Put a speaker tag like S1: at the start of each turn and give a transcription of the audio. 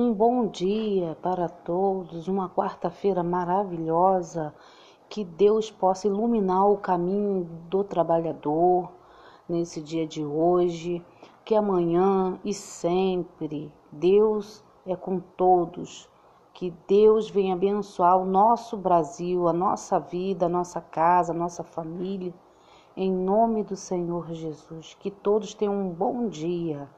S1: Um bom dia para todos, uma quarta-feira maravilhosa. Que Deus possa iluminar o caminho do trabalhador nesse dia de hoje. Que amanhã e sempre Deus é com todos. Que Deus venha abençoar o nosso Brasil, a nossa vida, a nossa casa, a nossa família. Em nome do Senhor Jesus. Que todos tenham um bom dia.